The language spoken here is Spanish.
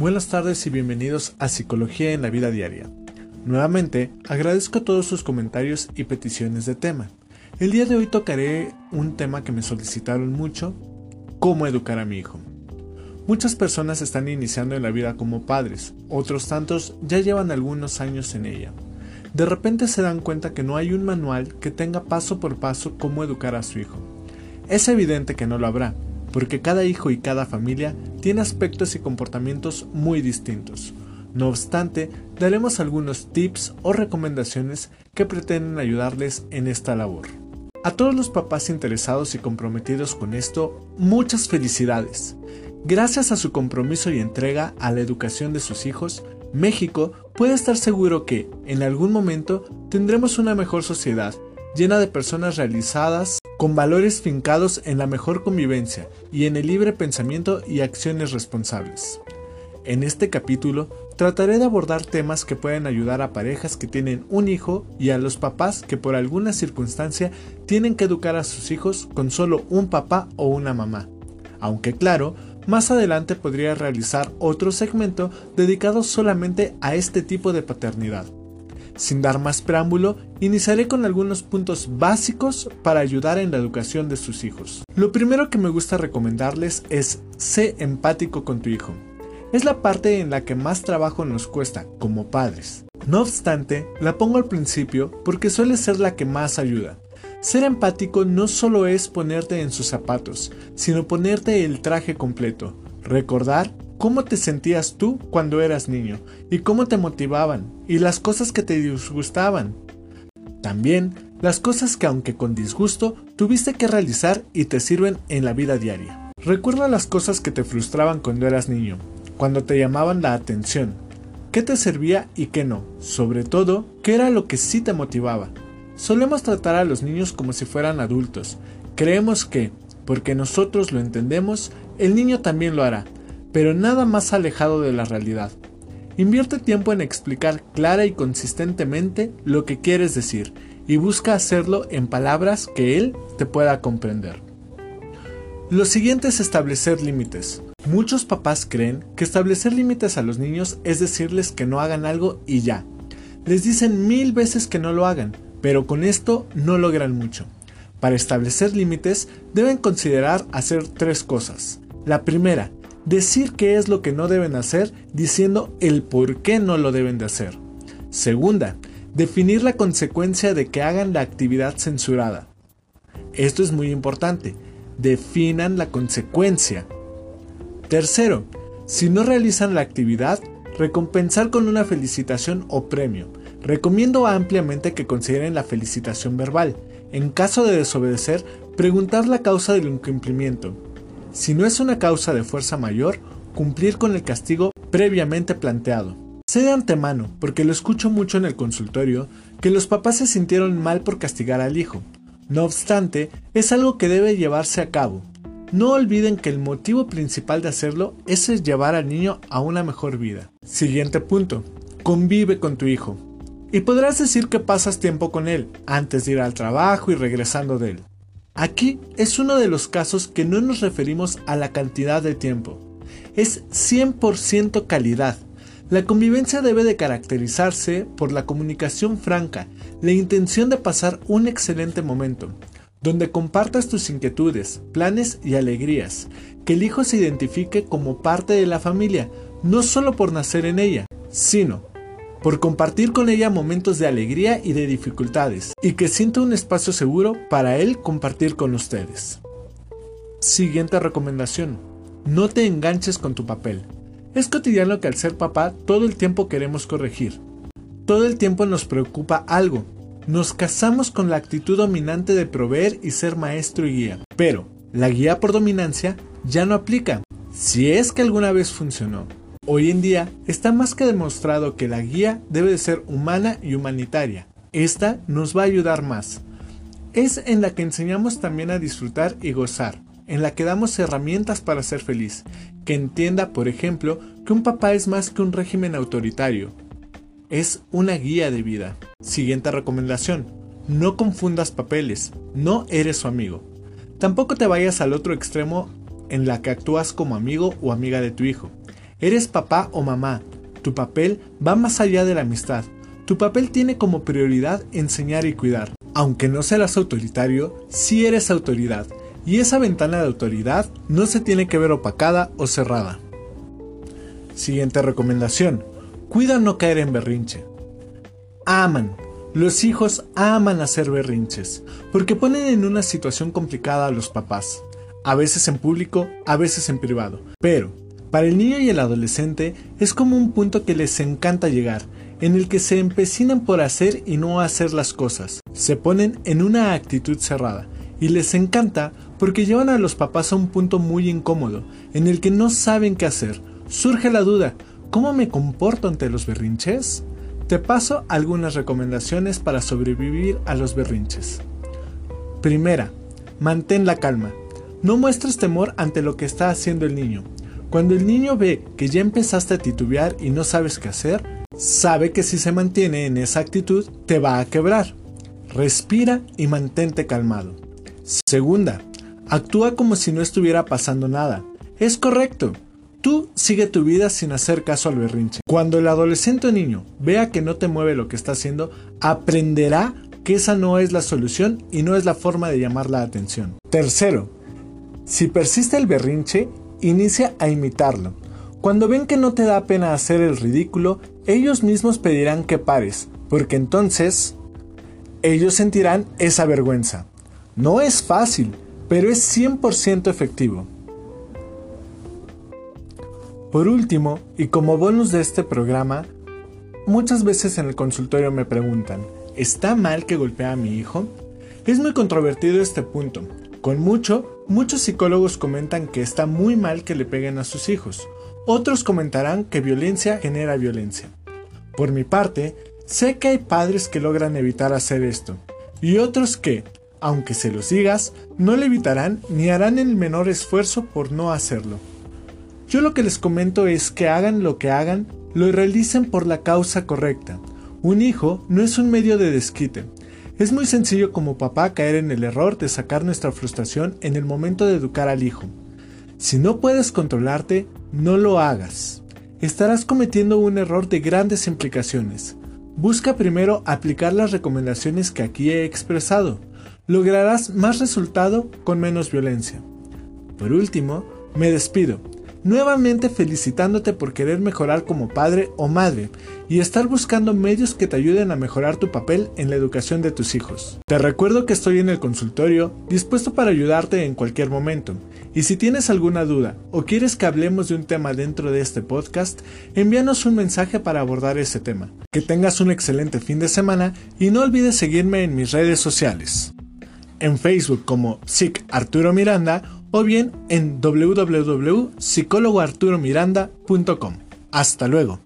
Buenas tardes y bienvenidos a Psicología en la Vida Diaria. Nuevamente, agradezco todos sus comentarios y peticiones de tema. El día de hoy tocaré un tema que me solicitaron mucho, cómo educar a mi hijo. Muchas personas están iniciando en la vida como padres, otros tantos ya llevan algunos años en ella. De repente se dan cuenta que no hay un manual que tenga paso por paso cómo educar a su hijo. Es evidente que no lo habrá, porque cada hijo y cada familia tiene aspectos y comportamientos muy distintos. No obstante, daremos algunos tips o recomendaciones que pretenden ayudarles en esta labor. A todos los papás interesados y comprometidos con esto, muchas felicidades. Gracias a su compromiso y entrega a la educación de sus hijos, México puede estar seguro que, en algún momento, tendremos una mejor sociedad, llena de personas realizadas, con valores fincados en la mejor convivencia y en el libre pensamiento y acciones responsables. En este capítulo trataré de abordar temas que pueden ayudar a parejas que tienen un hijo y a los papás que por alguna circunstancia tienen que educar a sus hijos con solo un papá o una mamá. Aunque claro, más adelante podría realizar otro segmento dedicado solamente a este tipo de paternidad. Sin dar más preámbulo, iniciaré con algunos puntos básicos para ayudar en la educación de sus hijos. Lo primero que me gusta recomendarles es sé empático con tu hijo. Es la parte en la que más trabajo nos cuesta como padres. No obstante, la pongo al principio porque suele ser la que más ayuda. Ser empático no solo es ponerte en sus zapatos, sino ponerte el traje completo, recordar cómo te sentías tú cuando eras niño y cómo te motivaban y las cosas que te disgustaban. También las cosas que aunque con disgusto tuviste que realizar y te sirven en la vida diaria. Recuerda las cosas que te frustraban cuando eras niño, cuando te llamaban la atención, qué te servía y qué no, sobre todo, qué era lo que sí te motivaba. Solemos tratar a los niños como si fueran adultos. Creemos que, porque nosotros lo entendemos, el niño también lo hará, pero nada más alejado de la realidad. Invierte tiempo en explicar clara y consistentemente lo que quieres decir y busca hacerlo en palabras que él te pueda comprender. Lo siguiente es establecer límites. Muchos papás creen que establecer límites a los niños es decirles que no hagan algo y ya. Les dicen mil veces que no lo hagan, pero con esto no logran mucho. Para establecer límites deben considerar hacer tres cosas. La primera, decir qué es lo que no deben hacer diciendo el por qué no lo deben de hacer. Segunda, definir la consecuencia de que hagan la actividad censurada. Esto es muy importante, definan la consecuencia. Tercero, si no realizan la actividad, recompensar con una felicitación o premio. Recomiendo ampliamente que consideren la felicitación verbal. En caso de desobedecer, preguntar la causa del incumplimiento. Si no es una causa de fuerza mayor, cumplir con el castigo previamente planteado. Sé de antemano, porque lo escucho mucho en el consultorio, que los papás se sintieron mal por castigar al hijo. No obstante, es algo que debe llevarse a cabo. No olviden que el motivo principal de hacerlo es llevar al niño a una mejor vida. Siguiente punto. Convive con tu hijo. Y podrás decir que pasas tiempo con él, antes de ir al trabajo y regresando de él. Aquí es uno de los casos que no nos referimos a la cantidad de tiempo. Es 100% calidad. La convivencia debe de caracterizarse por la comunicación franca, la intención de pasar un excelente momento, donde compartas tus inquietudes, planes y alegrías, que el hijo se identifique como parte de la familia, no solo por nacer en ella, sino por compartir con ella momentos de alegría y de dificultades, y que sienta un espacio seguro para él compartir con ustedes. Siguiente recomendación. No te enganches con tu papel. Es cotidiano que al ser papá todo el tiempo queremos corregir. Todo el tiempo nos preocupa algo. Nos casamos con la actitud dominante de proveer y ser maestro y guía. Pero la guía por dominancia ya no aplica. Si es que alguna vez funcionó. Hoy en día está más que demostrado que la guía debe de ser humana y humanitaria. Esta nos va a ayudar más. Es en la que enseñamos también a disfrutar y gozar, en la que damos herramientas para ser feliz, que entienda, por ejemplo, que un papá es más que un régimen autoritario. Es una guía de vida. Siguiente recomendación. No confundas papeles, no eres su amigo. Tampoco te vayas al otro extremo en la que actúas como amigo o amiga de tu hijo. Eres papá o mamá. Tu papel va más allá de la amistad. Tu papel tiene como prioridad enseñar y cuidar. Aunque no seas autoritario, sí eres autoridad. Y esa ventana de autoridad no se tiene que ver opacada o cerrada. Siguiente recomendación. Cuida no caer en berrinche. Aman. Los hijos aman hacer berrinches, porque ponen en una situación complicada a los papás, a veces en público, a veces en privado. Pero, para el niño y el adolescente es como un punto que les encanta llegar, en el que se empecinan por hacer y no hacer las cosas. Se ponen en una actitud cerrada, y les encanta porque llevan a los papás a un punto muy incómodo, en el que no saben qué hacer. Surge la duda, ¿cómo me comporto ante los berrinches? Te paso algunas recomendaciones para sobrevivir a los berrinches. Primera, mantén la calma. No muestres temor ante lo que está haciendo el niño. Cuando el niño ve que ya empezaste a titubear y no sabes qué hacer, sabe que si se mantiene en esa actitud te va a quebrar. Respira y mantente calmado. Segunda, actúa como si no estuviera pasando nada. Es correcto, Tú sigue tu vida sin hacer caso al berrinche. Cuando el adolescente o niño vea que no te mueve lo que está haciendo, aprenderá que esa no es la solución y no es la forma de llamar la atención. Tercero, si persiste el berrinche, inicia a imitarlo. Cuando ven que no te da pena hacer el ridículo, ellos mismos pedirán que pares, porque entonces ellos sentirán esa vergüenza. No es fácil, pero es 100% efectivo. Por último, y como bonus de este programa, muchas veces en el consultorio me preguntan, ¿está mal que golpee a mi hijo? Es muy controvertido este punto. Con mucho, muchos psicólogos comentan que está muy mal que le peguen a sus hijos. Otros comentarán que violencia genera violencia. Por mi parte, sé que hay padres que logran evitar hacer esto, y otros que, aunque se los digas, no le evitarán ni harán el menor esfuerzo por no hacerlo. Yo lo que les comento es que hagan lo que hagan, lo realicen por la causa correcta. Un hijo no es un medio de desquite. Es muy sencillo como papá caer en el error de sacar nuestra frustración en el momento de educar al hijo. Si no puedes controlarte, no lo hagas. Estarás cometiendo un error de grandes implicaciones. Busca primero aplicar las recomendaciones que aquí he expresado. Lograrás más resultado con menos violencia. Por último, me despido nuevamente felicitándote por querer mejorar como padre o madre y estar buscando medios que te ayuden a mejorar tu papel en la educación de tus hijos. Te recuerdo que estoy en el consultorio dispuesto para ayudarte en cualquier momento. Y si tienes alguna duda o quieres que hablemos de un tema dentro de este podcast, envíanos un mensaje para abordar ese tema. Que tengas un excelente fin de semana y no olvides seguirme en mis redes sociales. En Facebook como Psic Arturo Miranda o bien en www.psicólogoarturomiranda.com. Hasta luego.